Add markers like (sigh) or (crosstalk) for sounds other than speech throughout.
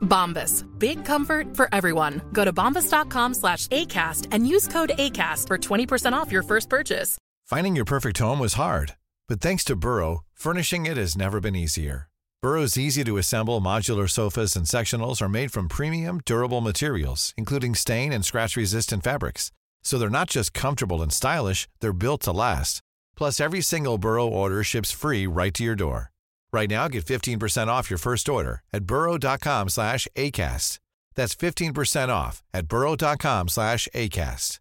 Bombas. Big comfort for everyone. Go to bombas.com slash ACAST and use code ACAST for 20% off your first purchase. Finding your perfect home was hard, but thanks to Burrow, furnishing it has never been easier. Burrow's easy to assemble modular sofas and sectionals are made from premium, durable materials, including stain and scratch resistant fabrics. So they're not just comfortable and stylish, they're built to last. Plus, every single Burrow order ships free right to your door. Right now, get 15% off your first order at burrow.com slash ACAST. That's 15% off at burrow.com slash ACAST.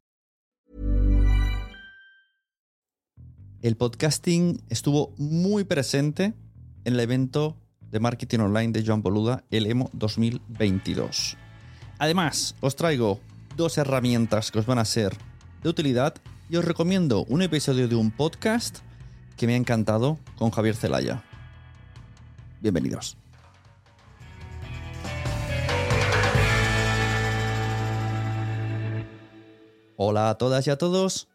El podcasting estuvo muy presente en el evento de marketing online de Joan Boluda, el EMO 2022. Además, os traigo dos herramientas que os van a ser de utilidad y os recomiendo un episodio de un podcast que me ha encantado con Javier Celaya. Bienvenidos. Hola a todas y a todos.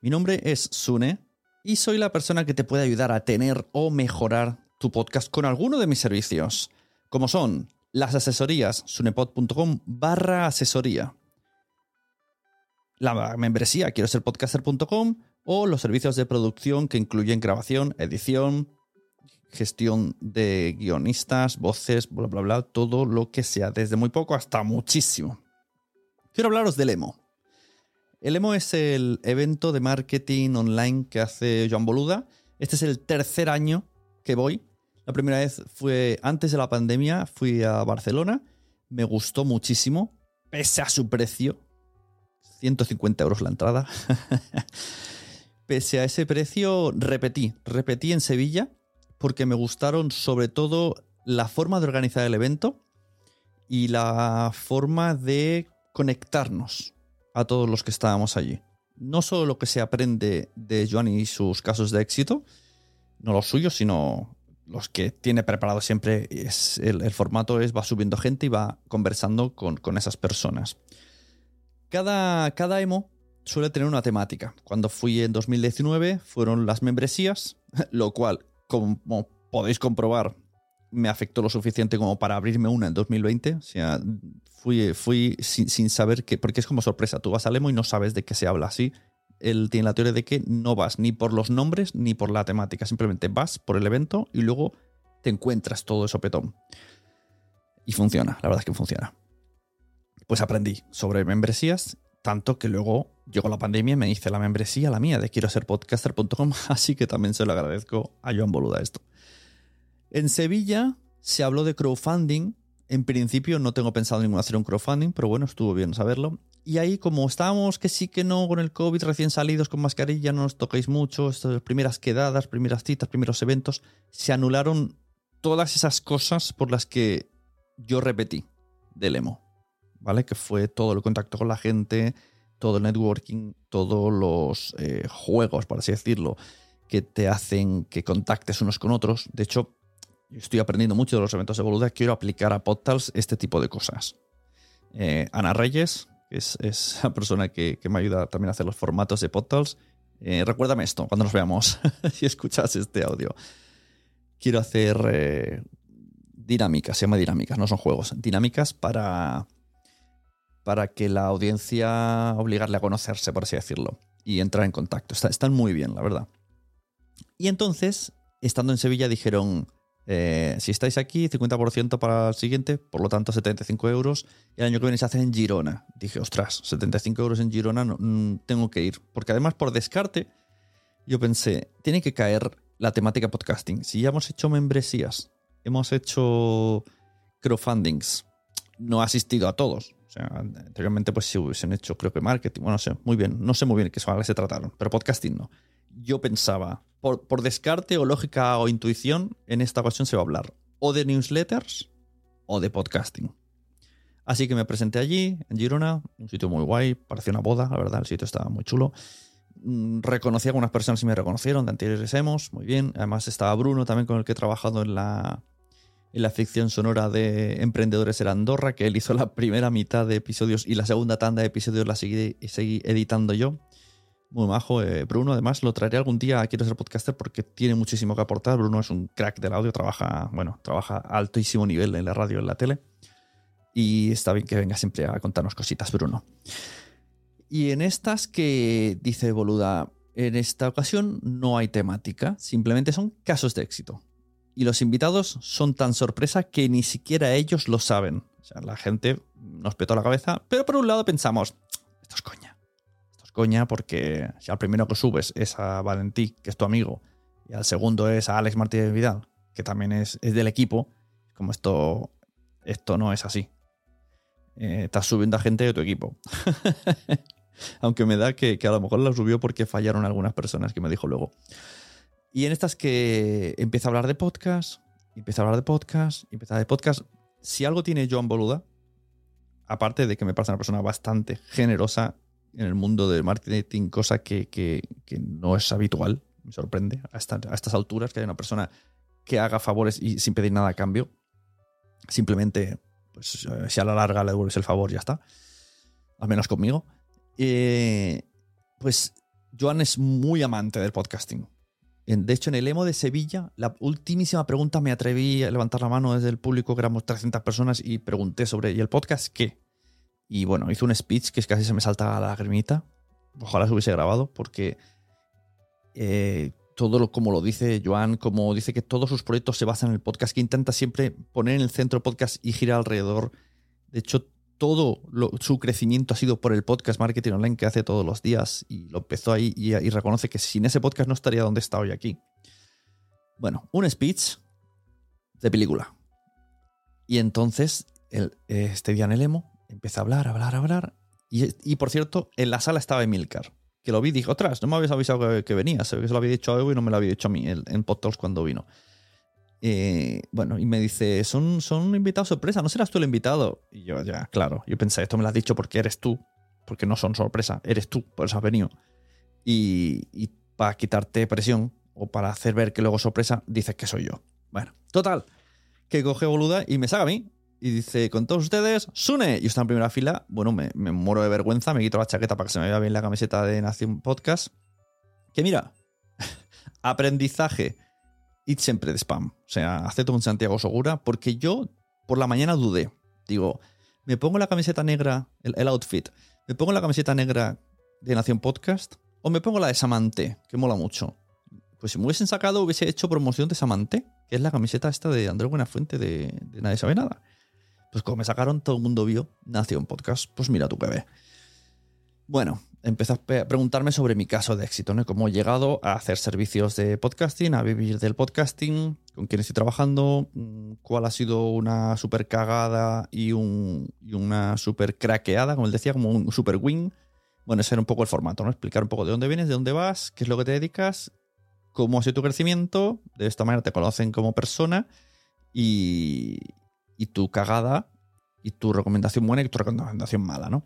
Mi nombre es Sune y soy la persona que te puede ayudar a tener o mejorar tu podcast con alguno de mis servicios, como son las asesorías sunepod.com barra asesoría, la membresía quiero ser podcaster.com o los servicios de producción que incluyen grabación, edición, gestión de guionistas, voces, bla, bla, bla, todo lo que sea, desde muy poco hasta muchísimo. Quiero hablaros del EMO. El EMO es el evento de marketing online que hace Joan Boluda. Este es el tercer año que voy. La primera vez fue antes de la pandemia, fui a Barcelona. Me gustó muchísimo, pese a su precio. 150 euros la entrada. (laughs) pese a ese precio, repetí. Repetí en Sevilla porque me gustaron sobre todo la forma de organizar el evento y la forma de conectarnos a todos los que estábamos allí. No solo lo que se aprende de Joan y sus casos de éxito, no los suyos, sino los que tiene preparado siempre. Es, el, el formato es, va subiendo gente y va conversando con, con esas personas. Cada, cada emo suele tener una temática. Cuando fui en 2019 fueron las membresías, (laughs) lo cual, como podéis comprobar, me afectó lo suficiente como para abrirme una en 2020. O sea, fui, fui sin, sin, saber que, porque es como sorpresa, tú vas al emo y no sabes de qué se habla así. Él tiene la teoría de que no vas ni por los nombres ni por la temática, simplemente vas por el evento y luego te encuentras todo eso petón. Y funciona, la verdad es que funciona. Pues aprendí sobre membresías, tanto que luego llegó la pandemia y me hice la membresía, la mía, de quiero ser podcaster.com, (laughs) así que también se lo agradezco a Joan Boluda esto. En Sevilla se habló de crowdfunding. En principio no tengo pensado en hacer un crowdfunding, pero bueno, estuvo bien saberlo. Y ahí, como estábamos que sí que no con el COVID recién salidos con mascarilla, no nos toquéis mucho, estas primeras quedadas, primeras citas, primeros eventos, se anularon todas esas cosas por las que yo repetí del emo. ¿Vale? Que fue todo el contacto con la gente, todo el networking, todos los eh, juegos, por así decirlo, que te hacen que contactes unos con otros. De hecho, estoy aprendiendo mucho de los eventos de Boluda. Quiero aplicar a Podtals este tipo de cosas. Eh, Ana Reyes, que es, es, la persona que, que, me ayuda también a hacer los formatos de Podtals. Eh, recuérdame esto cuando nos veamos (laughs) y escuchas este audio. Quiero hacer dinámicas, se llama dinámicas, no son juegos. Dinámicas para, para que la audiencia obligarle a conocerse, por así decirlo, y entrar en contacto. Está, están muy bien, la verdad. Y entonces, estando en Sevilla, dijeron, eh, si estáis aquí, 50% para el siguiente, por lo tanto 75 euros. Y el año que viene se hace en Girona. Dije, ostras, 75 euros en Girona, no, mm, tengo que ir. Porque además, por descarte, yo pensé, tiene que caer la temática podcasting. Si ya hemos hecho membresías, hemos hecho crowdfundings, no ha asistido a todos. Sea, anteriormente pues si hubiesen hecho, creo que marketing, bueno, no sé, muy bien, no sé muy bien qué se trataron, pero podcasting no. Yo pensaba, por, por descarte o lógica o intuición, en esta ocasión se va a hablar o de newsletters o de podcasting. Así que me presenté allí, en Girona, un sitio muy guay, parecía una boda, la verdad, el sitio estaba muy chulo. Mm, reconocí a algunas personas y me reconocieron de anteriores hemos, muy bien. Además estaba Bruno también con el que he trabajado en la, en la ficción sonora de Emprendedores en Andorra, que él hizo la primera mitad de episodios y la segunda tanda de episodios la seguí, editando yo. Muy majo, eh, Bruno. Además, lo traeré algún día a Quiero ser podcaster porque tiene muchísimo que aportar. Bruno es un crack del audio, trabaja, bueno, trabaja a altísimo nivel en la radio, en la tele. Y está bien que venga siempre a contarnos cositas, Bruno. Y en estas que dice Boluda, en esta ocasión no hay temática, simplemente son casos de éxito. Y los invitados son tan sorpresa que ni siquiera ellos lo saben. O sea, la gente nos petó la cabeza, pero por un lado pensamos, esto es coña. Esto es coña porque si al primero que subes es a Valentí, que es tu amigo, y al segundo es a Alex Martínez Vidal, que también es, del equipo, como esto, esto no es así. Eh, estás subiendo a gente de tu equipo. (laughs) Aunque me da que, a lo mejor la subió porque fallaron algunas personas que me dijo luego. Y en estas que empieza a hablar de podcast, empieza a hablar de podcast, empieza de podcast. Si algo tiene Joan Boluda, aparte de que me parece una persona bastante generosa en el mundo del marketing, cosa que, no es habitual, me sorprende a, a, estas alturas que haya una persona que haga favores y sin pedir nada a cambio. Simplemente, pues eh, si a la larga le devuelves el favor, ya está. Al menos conmigo. Eh, pues Joan es muy amante del podcasting. De hecho, en el emo de Sevilla, la ultimísima pregunta me atreví a levantar la mano desde el público, que éramos 300 personas, y pregunté sobre, ¿y el podcast qué? Y bueno, hizo un speech que casi se me salta la lagrimita. Ojalá se hubiese grabado, porque eh, todo lo, como lo dice Joan, como dice que todos sus proyectos se basan en el podcast, que intenta siempre poner en el centro podcast y girar alrededor. De hecho, todo su crecimiento ha sido por el podcast Marketing Online que hace todos los días y lo empezó ahí y, reconoce que sin ese podcast no estaría donde está hoy aquí. Bueno, un speech de película. Y entonces el, este día en el emo empieza a hablar, a hablar, a hablar. Y, por cierto, en la sala estaba Emilcar, que lo vi y dijo, otras, no me habías avisado que, que venía, se ve que se lo había dicho a Evo y no me lo había dicho a mí en Podtalks cuando vino. Eh, bueno, y me dice, son, son invitados sorpresa, ¿no serás tú el invitado? Y yo, ya, claro, yo pensé, esto me lo has dicho porque eres tú, porque no son sorpresa, eres tú, por eso has venido. Y, para quitarte presión o para hacer ver que luego sorpresa, dices que soy yo. Bueno, total, que coge boluda y me saca a mí. Y dice, con todos ustedes, Sune. Y está en primera fila. Bueno, me, me muero de vergüenza, me quito la chaqueta para que se me vea bien la camiseta de Nación Podcast. Que mira, (laughs) aprendizaje y siempre de spam. O sea, acepto con Santiago Segura porque yo por la mañana dudé. Digo, me pongo la camiseta negra, el, outfit, me pongo la camiseta negra de Nación Podcast o me pongo la de Samante, que mola mucho. Pues si me hubiesen sacado, hubiese hecho promoción de Samante, que es la camiseta esta de Andrés Buenafuente de, de Nadie Sabe Nada. Pues como me sacaron, todo el mundo vio Nación Podcast. Pues mira tú que. Bueno, empezó a preguntarme sobre mi caso de éxito, ¿no? Cómo he llegado a hacer servicios de podcasting, a vivir del podcasting, con quién estoy trabajando, mm, cuál ha sido una super cagada y, una super craqueada, como él decía, como un super win. Bueno, ese era un poco el formato, ¿no? Explicar un poco de dónde vienes, de dónde vas, qué es lo que te dedicas, cómo ha sido tu crecimiento, de esta manera te conocen como persona y tu cagada y tu recomendación buena y tu recomendación mala, ¿no?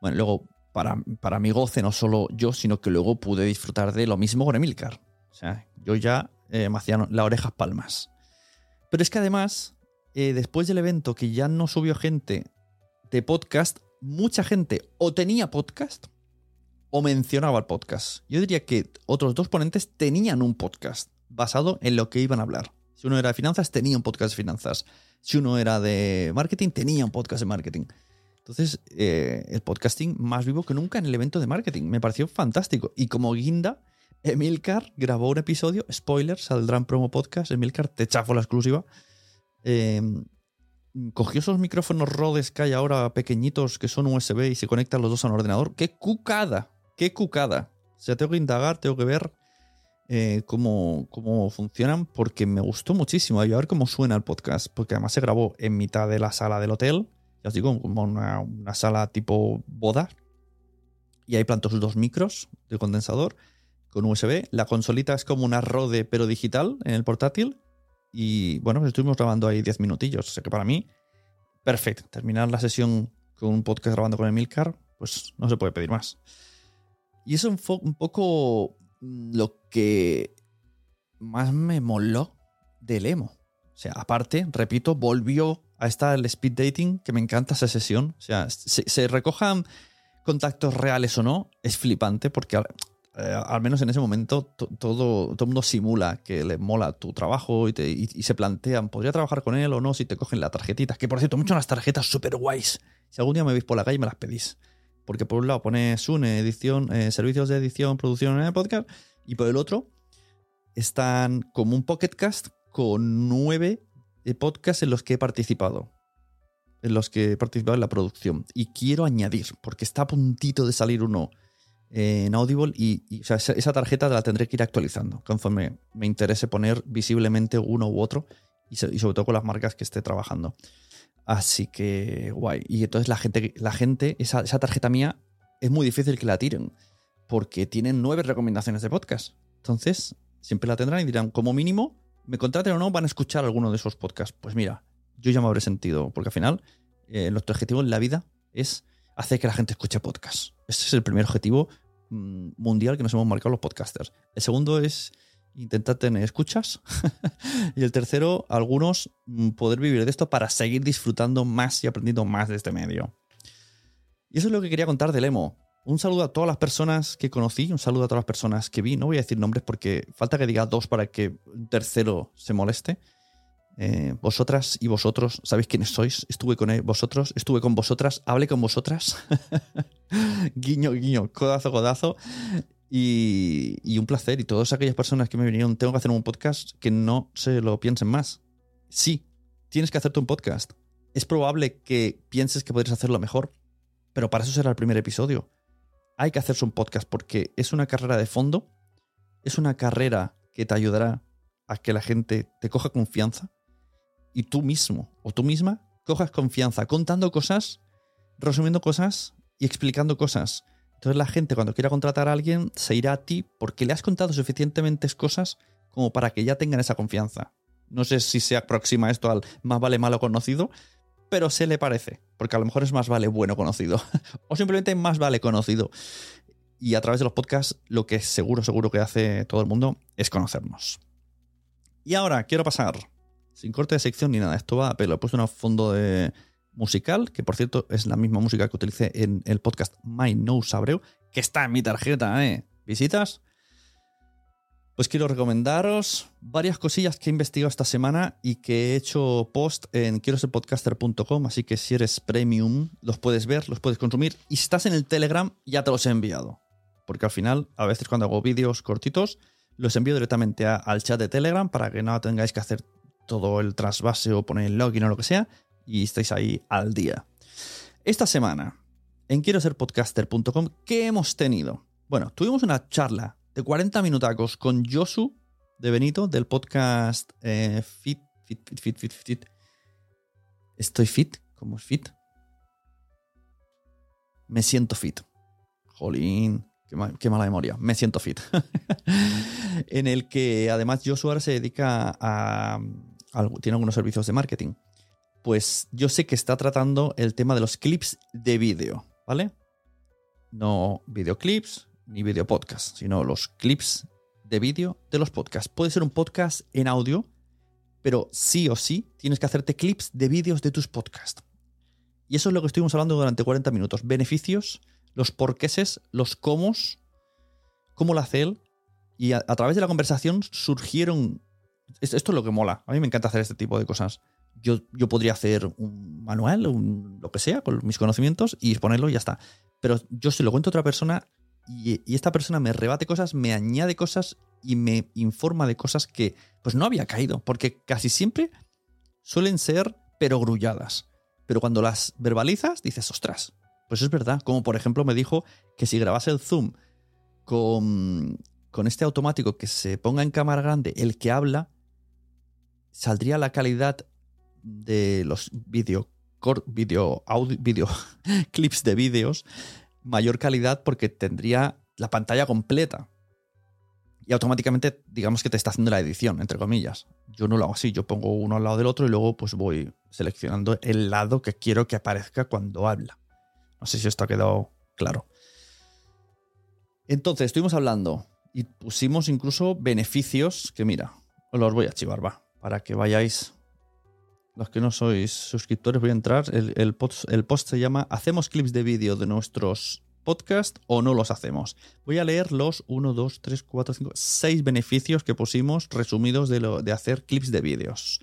Bueno, luego para, mi goce, no solo yo, sino que luego pude disfrutar de lo mismo con Emilcar. O sea, yo ya eh, me hacían las orejas palmas. Pero es que además, eh, después del evento que ya no subió gente de podcast, mucha gente o tenía podcast o mencionaba el podcast. Yo diría que otros dos ponentes tenían un podcast basado en lo que iban a hablar. Si uno era de finanzas, tenía un podcast de finanzas. Si uno era de marketing, tenía un podcast de marketing. Entonces, eh, el podcasting más vivo que nunca en el evento de marketing. Me pareció fantástico. Y como guinda, Emilcar grabó un episodio, spoiler, saldrá en promo podcast. Emilcar te chafó la exclusiva. Em, cogió esos micrófonos Rhodes que hay ahora pequeñitos que son USB y se conectan los dos a un ordenador. ¡Qué cucada! ¡Qué cucada! O sea, tengo que indagar, tengo que ver. eh, cómo, cómo, funcionan porque me gustó muchísimo. Y a ver cómo suena el podcast, porque además se grabó en mitad de la sala del hotel, ya os digo, como una, una sala tipo boda. Y ahí planto sus dos micros de condensador con USB. La consolita es como una Rode, pero digital en el portátil. Y bueno, pues estuvimos grabando ahí 10 minutillos. O sea que para mí, perfecto. Terminar la sesión con un podcast grabando con Emilcar, pues no se puede pedir más. Y eso es un poco lo que más me moló del emo. O sea, aparte, repito, volvió a estar el speed dating, que me encanta esa sesión. O sea, se, recojan contactos reales o no, es flipante porque eh, al menos en ese momento todo, todo el mundo simula que le mola tu trabajo y, se plantean, ¿podría trabajar con él o no si te cogen la tarjetita? Que por cierto, muchas las tarjetas súper guays. Si algún día me veis por la calle me las pedís. Porque por un lado pone Sune, edición, eh, servicios de edición, producción el podcast, y por el otro están como un podcast con nueve podcasts en los que he participado. En los que he participado en la producción. Y quiero añadir, porque está a puntito de salir uno en Audible y, esa tarjeta la tendré que ir actualizando conforme me interese poner visiblemente uno u otro y, sobre todo con las marcas que esté trabajando. Así que guay. Y entonces la gente, la gente esa, esa tarjeta mía es muy difícil que la tiren porque tienen nueve recomendaciones de podcast. Entonces, siempre la tendrán y dirán, como mínimo, me contraten o no, van a escuchar alguno de esos podcasts. Pues mira, yo ya me habré sentido, porque al final, eh, nuestro objetivo en la vida es hacer que la gente escuche podcasts. Ese es el primer objetivo mm, mundial que nos hemos marcado los podcasters. El segundo es intentar tener escuchas. (laughs) y el tercero, algunos, mm, poder vivir de esto para seguir disfrutando más y aprendiendo más de este medio. Y eso es lo que quería contar del emo. Un saludo a todas las personas que conocí, un saludo a todas las personas que vi. No voy a decir nombres porque falta que diga dos para que un tercero se moleste. Eh, vosotras y vosotros, ¿sabéis quiénes sois? Estuve con vosotros, estuve con vosotras, hablé con vosotras. (laughs) guiño, guiño, codazo, codazo. Y, y, un placer. Y todas aquellas personas que me vinieron, tengo que hacer un podcast, que no se lo piensen más. Sí, tienes que hacerte un podcast. Es probable que pienses que podrías hacerlo mejor, pero para eso será el primer episodio hay que hacerse un podcast porque es una carrera de fondo, es una carrera que te ayudará a que la gente te coja confianza y tú mismo o tú misma cojas confianza contando cosas, resumiendo cosas y explicando cosas. Entonces la gente cuando quiera contratar a alguien se irá a ti porque le has contado suficientemente cosas como para que ya tengan esa confianza. No sé si se aproxima esto al más vale malo conocido, pero se le parece, porque a lo mejor es más vale bueno conocido, (laughs) o simplemente más vale conocido. Y a través de los podcasts, lo que seguro, seguro que hace todo el mundo es conocernos. Y ahora quiero pasar, sin corte de sección ni nada, esto va a pelo. He puesto un fondo de musical, que por cierto es la misma música que utilicé en el podcast My No Sabreu, que está en mi tarjeta, ¿eh? ¿Visitas? Pues quiero recomendaros varias cosillas que he investigado esta semana y que he hecho post en quiero ser podcaster.com, así que si eres premium los puedes ver, los puedes consumir y si estás en el Telegram ya te los he enviado. Porque al final, a veces cuando hago vídeos cortitos, los envío directamente al chat de Telegram para que no tengáis que hacer todo el trasvase o poner el login o lo que sea y estéis ahí al día. Esta semana, en quiero ser podcaster.com, ¿qué hemos tenido? Bueno, tuvimos una charla de 40 minutacos con Josu de Benito del podcast eh, fit, fit, fit, Fit, Fit, Estoy fit, ¿cómo es fit? Me siento fit. Jolín, qué, mala memoria. Me siento fit. (laughs) en el que además Josu ahora se dedica a, a, Tiene algunos servicios de marketing. Pues yo sé que está tratando el tema de los clips de vídeo, ¿vale? No videoclips, ni video podcast, sino los clips de vídeo de los podcasts. Puede ser un podcast en audio, pero sí o sí tienes que hacerte clips de vídeos de tus podcasts. Y eso es lo que estuvimos hablando durante 40 minutos. Beneficios, los porqueses, los cómo, cómo lo hace él. Y a, través de la conversación surgieron... Esto es lo que mola. A mí me encanta hacer este tipo de cosas. Yo, yo podría hacer un manual, un, lo que sea, con mis conocimientos y exponerlo y ya está. Pero yo si lo cuento a otra persona, y, esta persona me rebate cosas, me añade cosas y me informa de cosas que pues no había caído, porque casi siempre suelen ser pero grulladas. Pero cuando las verbalizas, dices, ostras, pues es verdad. Como por ejemplo me dijo que si grabase el Zoom con con este automático que se ponga en cámara grande el que habla, saldría la calidad de los video, audio, (laughs) clips de vídeos mayor calidad porque tendría la pantalla completa. Y automáticamente, digamos que te está haciendo la edición, entre comillas. Yo no lo hago así, yo pongo uno al lado del otro y luego pues voy seleccionando el lado que quiero que aparezca cuando habla. No sé si esto ha quedado claro. Entonces, estuvimos hablando y pusimos incluso beneficios que mira, os los voy a chivar, va, para que vayáis los que no sois suscriptores, voy a entrar. El, post, se llama ¿Hacemos clips de vídeo de nuestros podcasts o no los hacemos? Voy a leer los 1, 2, 3, 4, 5, 6 beneficios que pusimos resumidos de, lo, de hacer clips de vídeos.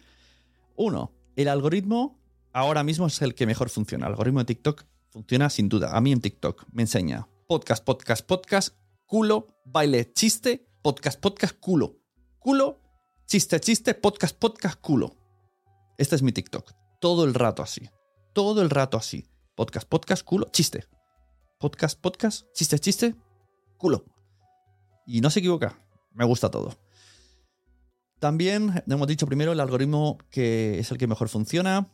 Uno, el algoritmo ahora mismo es el que mejor funciona. El algoritmo de TikTok funciona sin duda. A mí en TikTok me enseña podcast, podcast, podcast, culo, baile, chiste, podcast, podcast, culo. Culo, chiste, chiste, podcast, podcast, culo. Este es mi TikTok. Todo el rato así. Todo el rato así. Podcast, podcast, culo, chiste. Podcast, podcast, chiste, chiste, culo. Y no se equivoca. Me gusta todo. También hemos dicho primero el algoritmo que es el que mejor funciona.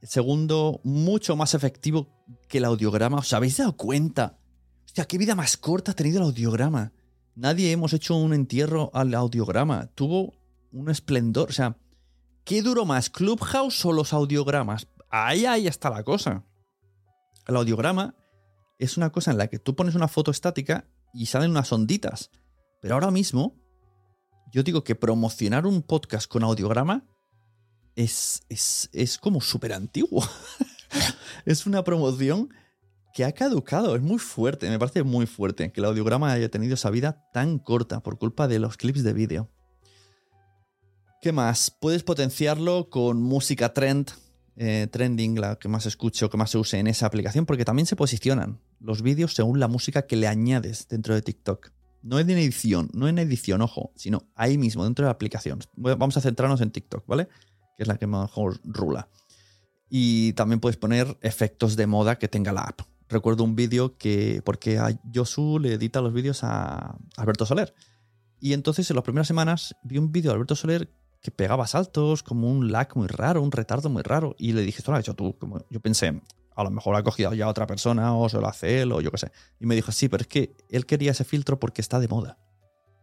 Segundo, mucho más efectivo que el audiograma. ¿Os habéis dado cuenta? Hostia, qué vida más corta ha tenido el audiograma. Nadie hemos hecho un entierro al audiograma. Tuvo un esplendor. O sea, ¿Qué duró más, Clubhouse o los audiogramas? Ahí, ahí está la cosa. El audiograma es una cosa en la que tú pones una foto estática y salen unas onditas. Pero ahora mismo, yo digo que promocionar un podcast con audiograma es, es, es como súper antiguo. (laughs) es una promoción que ha caducado. Es muy fuerte, me parece muy fuerte que el audiograma haya tenido esa vida tan corta por culpa de los clips de vídeo. ¿Qué más? Puedes potenciarlo con música trend, eh, trending, la que más escucho, que más se use en esa aplicación, porque también se posicionan los vídeos según la música que le añades dentro de TikTok. No en edición, no en edición, ojo, sino ahí mismo, dentro de la aplicación. Vamos a centrarnos en TikTok, ¿vale? Que es la que mejor rula. Y también puedes poner efectos de moda que tenga la app. Recuerdo un vídeo que, porque a Josu le edita los vídeos a Alberto Soler. Y entonces en las primeras semanas vi un vídeo de Alberto Soler que pegaba saltos, como un lag muy raro, un retardo muy raro. Y le dije, esto lo has hecho tú. Como yo pensé, a lo mejor ha cogido ya otra persona o se lo hace él o yo qué sé. Y me dijo, sí, pero es que él quería ese filtro porque está de moda.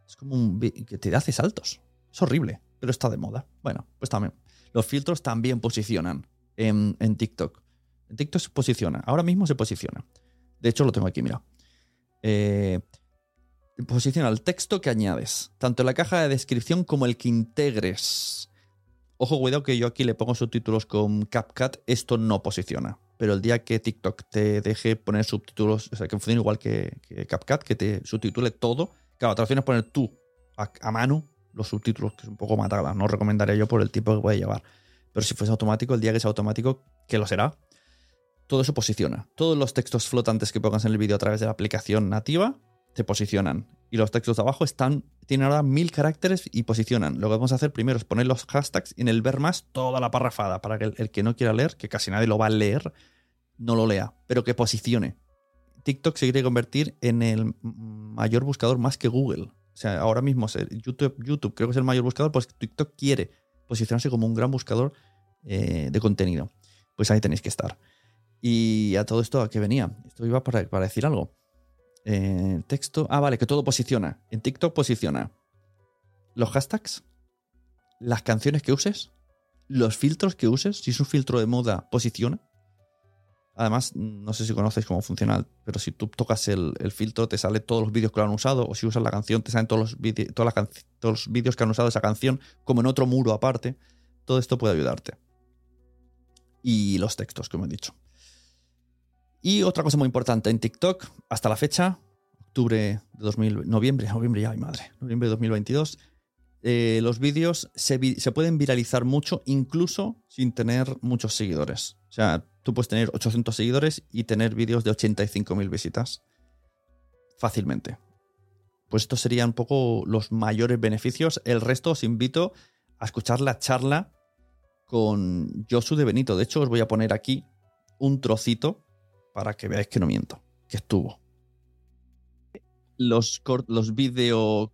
Es como un que te hace saltos. Es horrible, pero está de moda. Bueno, pues también. Los filtros también posicionan en, en TikTok. En TikTok se posiciona. Ahora mismo se posiciona. De hecho, lo tengo aquí, mira. Eh, posiciona el texto que añades, tanto en la caja de descripción como el que integres. Ojo, cuidado que yo aquí le pongo subtítulos con CapCut, esto no posiciona. Pero el día que TikTok te deje poner subtítulos, o sea, que funcione igual que, CapCut, que te subtitule todo, claro, te lo poner tú a, mano los subtítulos, que es un poco matada. No recomendaría yo por el tiempo que puede llevar. Pero si fuese automático, el día que sea automático, que lo será, todo eso posiciona. Todos los textos flotantes que pongas en el vídeo a través de la aplicación nativa se posicionan. Y los textos de abajo están, tienen ahora mil caracteres y posicionan. Lo que vamos a hacer primero es poner los hashtags y en el ver más toda la parrafada para que el, que no quiera leer, que casi nadie lo va a leer, no lo lea, pero que posicione. TikTok se quiere convertir en el mayor buscador más que Google. O sea, ahora mismo YouTube, YouTube creo que es el mayor buscador, pues TikTok quiere posicionarse como un gran buscador eh, de contenido. Pues ahí tenéis que estar. Y a todo esto, ¿a qué venía? Esto iba para decir algo. Eh, texto. Ah, vale, que todo posiciona. En TikTok posiciona los hashtags, las canciones que uses, los filtros que uses. Si es un filtro de moda, posiciona. Además, no sé si conoces cómo funciona, pero si tú tocas el, filtro, te sale todos los vídeos que lo han usado, o si usas la canción, te salen todos los, todos los vídeos que han usado esa canción, como en otro muro aparte. Todo esto puede ayudarte. Y los textos, como he dicho. Y otra cosa muy importante en TikTok, hasta la fecha, octubre de 2000, noviembre, noviembre ya, madre, noviembre de 2022, eh, los vídeos se, pueden viralizar mucho incluso sin tener muchos seguidores. O sea, tú puedes tener 800 seguidores y tener vídeos de 85.000 visitas fácilmente. Pues estos serían un poco los mayores beneficios. El resto os invito a escuchar la charla con Josu de Benito. De hecho, os voy a poner aquí un trocito para que veáis que no miento, que estuvo. los, los video,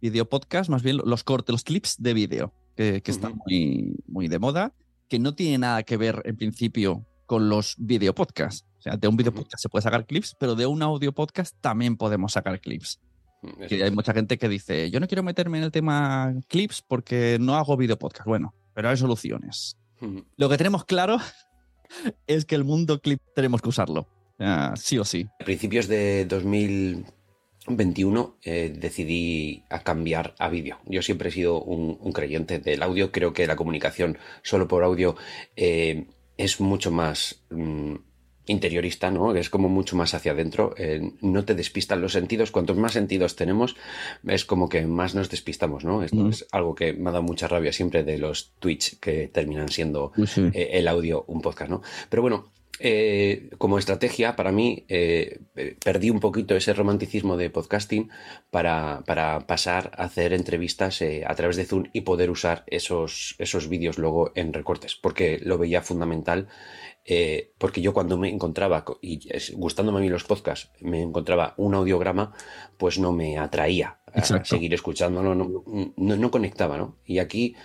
video podcast, más bien los cortes, los clips de vídeo, que, están muy, muy de moda, que no tiene nada que ver en principio con los video podcasts. O sea, de un video podcast se puede sacar clips, pero de un audio podcast también podemos sacar clips. Mm, que hay mucha gente que dice, yo no quiero meterme en el tema clips porque no hago video podcast. Bueno, pero hay soluciones. Lo que tenemos claro es que el mundo clip tenemos que usarlo. sí o sí. A principios de 2021 eh, decidí a cambiar a vídeo. Yo siempre he sido un, creyente del audio. Creo que la comunicación solo por audio eh, es mucho más... Mm, interiorista, ¿no? Es como mucho más hacia adentro, eh, no te despistan los sentidos, cuantos más sentidos tenemos, es como que más nos despistamos, ¿no? Esto es algo que me ha dado mucha rabia siempre de los Twitch que terminan siendo eh, el audio un podcast, ¿no? Pero bueno, eh, como estrategia, para mí, perdí un poquito ese romanticismo de podcasting para, para pasar a hacer entrevistas a través de Zoom y poder usar esos, esos vídeos luego en recortes, porque lo veía fundamental eh, porque yo cuando me encontraba, y gustándome a mí los podcasts, me encontraba un audiograma, pues no me atraía a seguir escuchándolo, no, no, conectaba, ¿no? Y aquí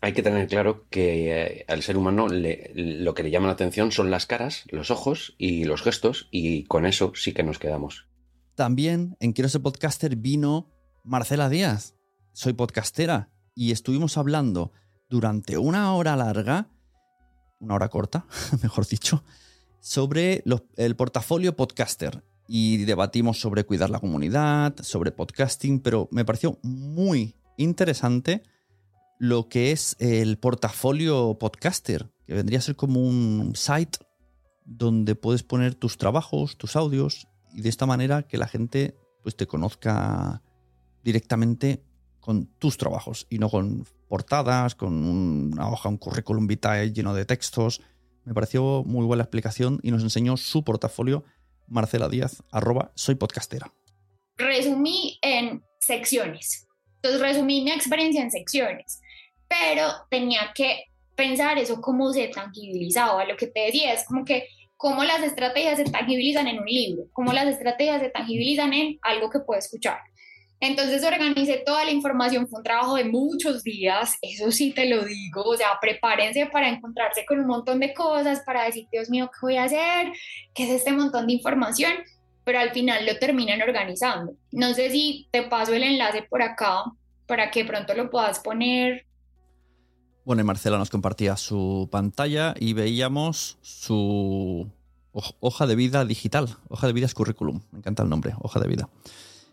hay que tener claro que eh, al ser humano lo que le llama la atención son las caras, los ojos y los gestos, y con eso sí que nos quedamos. También en Quiero ser podcaster vino Marcela Díaz. Soy podcastera y estuvimos hablando durante una hora larga una hora corta, (laughs) mejor dicho, sobre el portafolio podcaster. Y debatimos sobre cuidar la comunidad, sobre podcasting, pero me pareció muy interesante lo que es el portafolio podcaster, que vendría a ser como un site donde puedes poner tus trabajos, tus audios, y de esta manera que la gente pues, te conozca directamente con tus trabajos y no con portadas, con una hoja, un currículum vitae lleno de textos. Me pareció muy buena explicación y nos enseñó su portafolio Marcela Díaz, arroba soy podcastera. Resumí en secciones. Entonces resumí mi experiencia en secciones, pero tenía que pensar eso cómo se tangibilizaba. Lo que te decía es como que cómo las estrategias se tangibilizan en un libro, cómo las estrategias se tangibilizan en algo que puedo escuchar. Entonces organicé toda la información, fue un trabajo de muchos días, eso sí te lo digo, o sea, prepárense para encontrarse con un montón de cosas, para decir, Dios mío, ¿qué voy a hacer? ¿Qué es este montón de información? Pero al final lo terminan organizando. No sé si te paso el enlace por acá para que pronto lo puedas poner. Bueno, Marcela nos compartía su pantalla y veíamos su hoja de vida digital. Hoja de vida es currículum, me encanta el nombre, hoja de vida.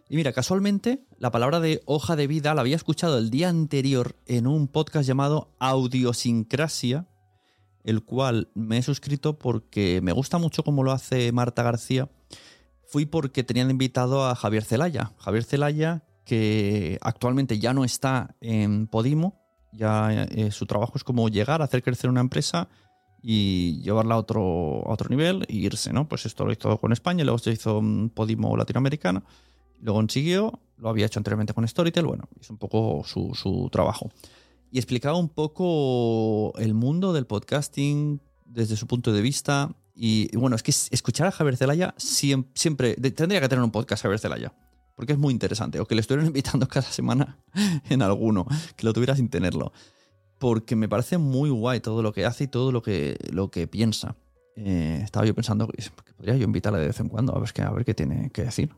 Y mira, casualmente, la palabra de hoja de vida la había escuchado el día anterior en un podcast llamado Audiosincrasia, el cual me he suscrito porque me gusta mucho cómo lo hace Marta García. Fui porque tenían invitado a Javier Celaya. Javier Celaya, que actualmente ya no está en Podimo, ya eh, su trabajo es como llegar a hacer crecer una empresa y llevarla a otro, a otro nivel e irse, ¿no? Pues esto lo hizo con España, luego se hizo Podimo latinoamericano lo consiguió, lo había hecho anteriormente con Storytel, bueno, es un poco su, trabajo. Y explicaba un poco el mundo del podcasting desde su punto de vista. Y, bueno, es que escuchar a Javier Zelaya siempre, tendría que tener un podcast Javier Zelaya, porque es muy interesante. O que le estuvieran (laughs) invitando cada semana (laughs) en alguno, que lo tuviera sin tenerlo. Porque me parece muy guay todo lo que hace y todo lo que, lo que piensa. Eh, estaba yo pensando que podría yo invitarle de vez en cuando a ver, a ver qué tiene que decir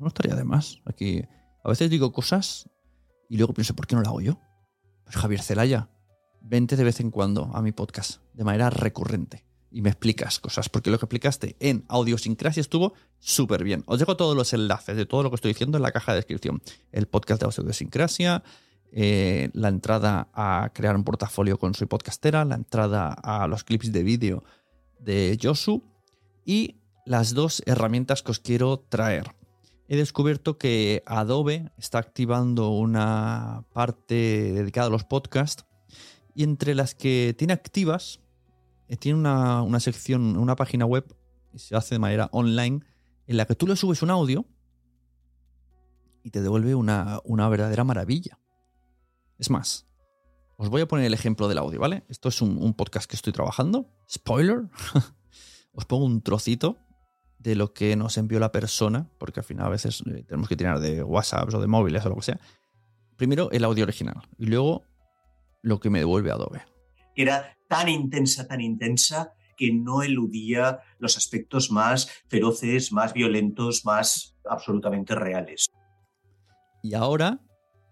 no estaría de más. Aquí a veces digo cosas y luego pienso, ¿por qué no lo hago yo? Pues Javier Celaya, vente de vez en cuando a mi podcast, de manera recurrente, y me explicas cosas, porque lo que explicaste en Audiosincrasia estuvo súper bien. Os dejo todos los enlaces de todo lo que estoy diciendo en la caja de descripción. El podcast de Audiosincrasia, eh, la entrada a crear un portafolio con Soy Podcastera, la entrada a los clips de vídeo de Josu y las dos herramientas que os quiero traer he descubierto que Adobe está activando una parte dedicada a los podcasts y entre las que tiene activas, tiene una, sección, una página web, y se hace de manera online, en la que tú le subes un audio y te devuelve una, una verdadera maravilla. Es más, os voy a poner el ejemplo del audio, ¿vale? Esto es un, un podcast que estoy trabajando. Spoiler. (laughs) os pongo un trocito de lo que nos envió la persona, porque al final a veces eh, tenemos que tirar de WhatsApp o de móviles o lo que sea. Primero el audio original y luego lo que me devuelve Adobe. Era tan intensa, tan intensa, que no eludía los aspectos más feroces, más violentos, más absolutamente reales. Y ahora,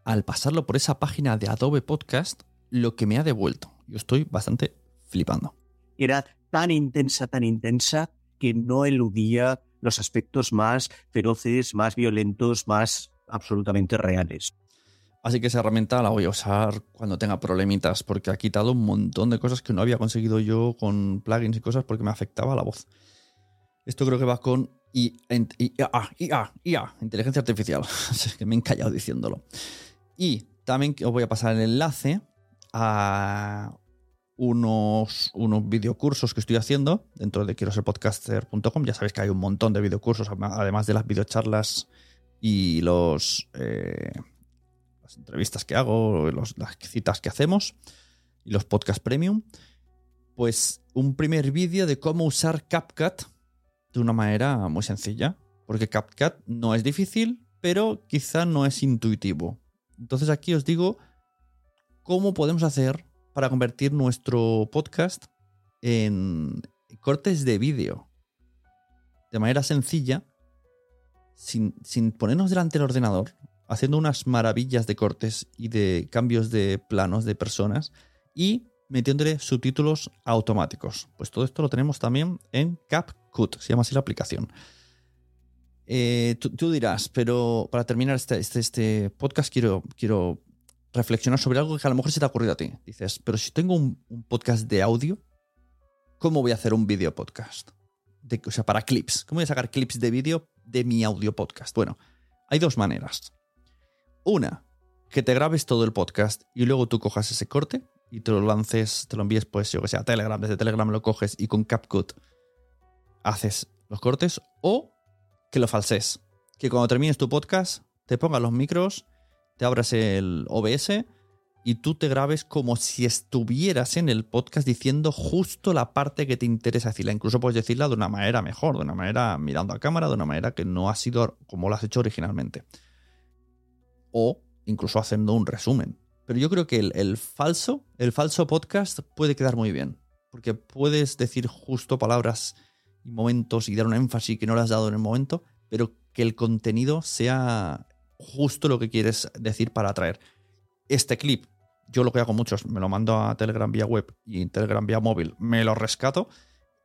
al pasarlo por esa página de Adobe Podcast, lo que me ha devuelto, yo estoy bastante flipando. Era tan intensa, tan intensa, que no eludía los aspectos más feroces, más violentos, más absolutamente reales. Así que esa herramienta la voy a usar cuando tenga problemitas, porque ha quitado un montón de cosas que no había conseguido yo con plugins y cosas porque me afectaba la voz. Esto creo que va con IA, IA, IA, inteligencia artificial. (laughs) que me he encallado diciéndolo. Y también os voy a pasar el enlace a unos, unos videocursos que estoy haciendo dentro de quiero ser podcaster.com. Ya sabéis que hay un montón de videocursos, además de las videocharlas y los, eh, entrevistas que hago, las citas que hacemos y los podcast premium. Pues un primer vídeo de cómo usar CapCut de una manera muy sencilla. Porque CapCut no es difícil, pero quizá no es intuitivo. Entonces aquí os digo cómo podemos hacer para convertir nuestro podcast en cortes de vídeo de manera sencilla, sin, ponernos delante del ordenador, haciendo unas maravillas de cortes y de cambios de planos de personas y metiéndole subtítulos automáticos. Pues todo esto lo tenemos también en CapCut, se llama así la aplicación. Eh, tú, dirás, pero para terminar este, este, este podcast quiero, quiero reflexionar sobre algo que a lo mejor se te ha ocurrido a ti. Dices, pero si tengo un, podcast de audio, ¿cómo voy a hacer un video podcast? o sea, para clips. ¿Cómo voy a sacar clips de vídeo de mi audio podcast? Bueno, hay dos maneras. Una, que te grabes todo el podcast y luego tú cojas ese corte y te lo lances, te lo envíes, pues yo que sé, a Telegram. Desde Telegram lo coges y con CapCut haces los cortes. O que lo falses. Que cuando termines tu podcast, te pongas los micros te abras el OBS y tú te grabes como si estuvieras en el podcast diciendo justo la parte que te interesa decirla. Incluso puedes decirla de una manera mejor, de una manera mirando a cámara, de una manera que no ha sido como lo has hecho originalmente. O incluso haciendo un resumen. Pero yo creo que el, falso, el falso podcast puede quedar muy bien. Porque puedes decir justo palabras y momentos y dar un énfasis que no le has dado en el momento, pero que el contenido sea justo lo que quieres decir para atraer. Este clip, yo lo que hago muchos, me lo mando a Telegram vía web y Telegram vía móvil, me lo rescato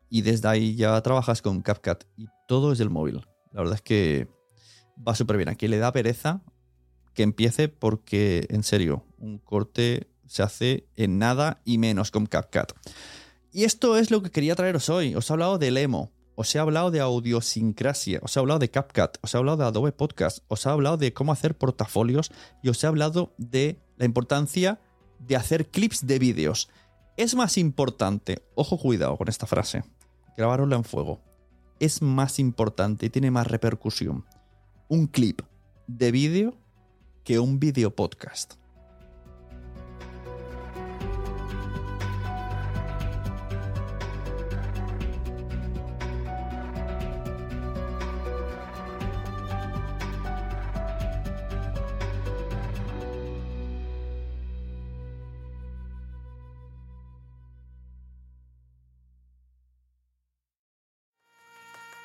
y desde ahí ya trabajas con CapCut y todo es del móvil. La verdad es que va súper bien. Aquí le da pereza que empiece porque, en serio, un corte se hace en nada y menos con CapCut. Y esto es lo que quería traeros hoy. Os he hablado del emo, os he hablado de audiosincrasia, os he hablado de CapCut, os he hablado de Adobe Podcast, os he hablado de cómo hacer portafolios y os he hablado de la importancia de hacer clips de vídeos. Es más importante, ojo cuidado con esta frase, grabarosla en fuego, es más importante y tiene más repercusión un clip de vídeo que un vídeo podcast.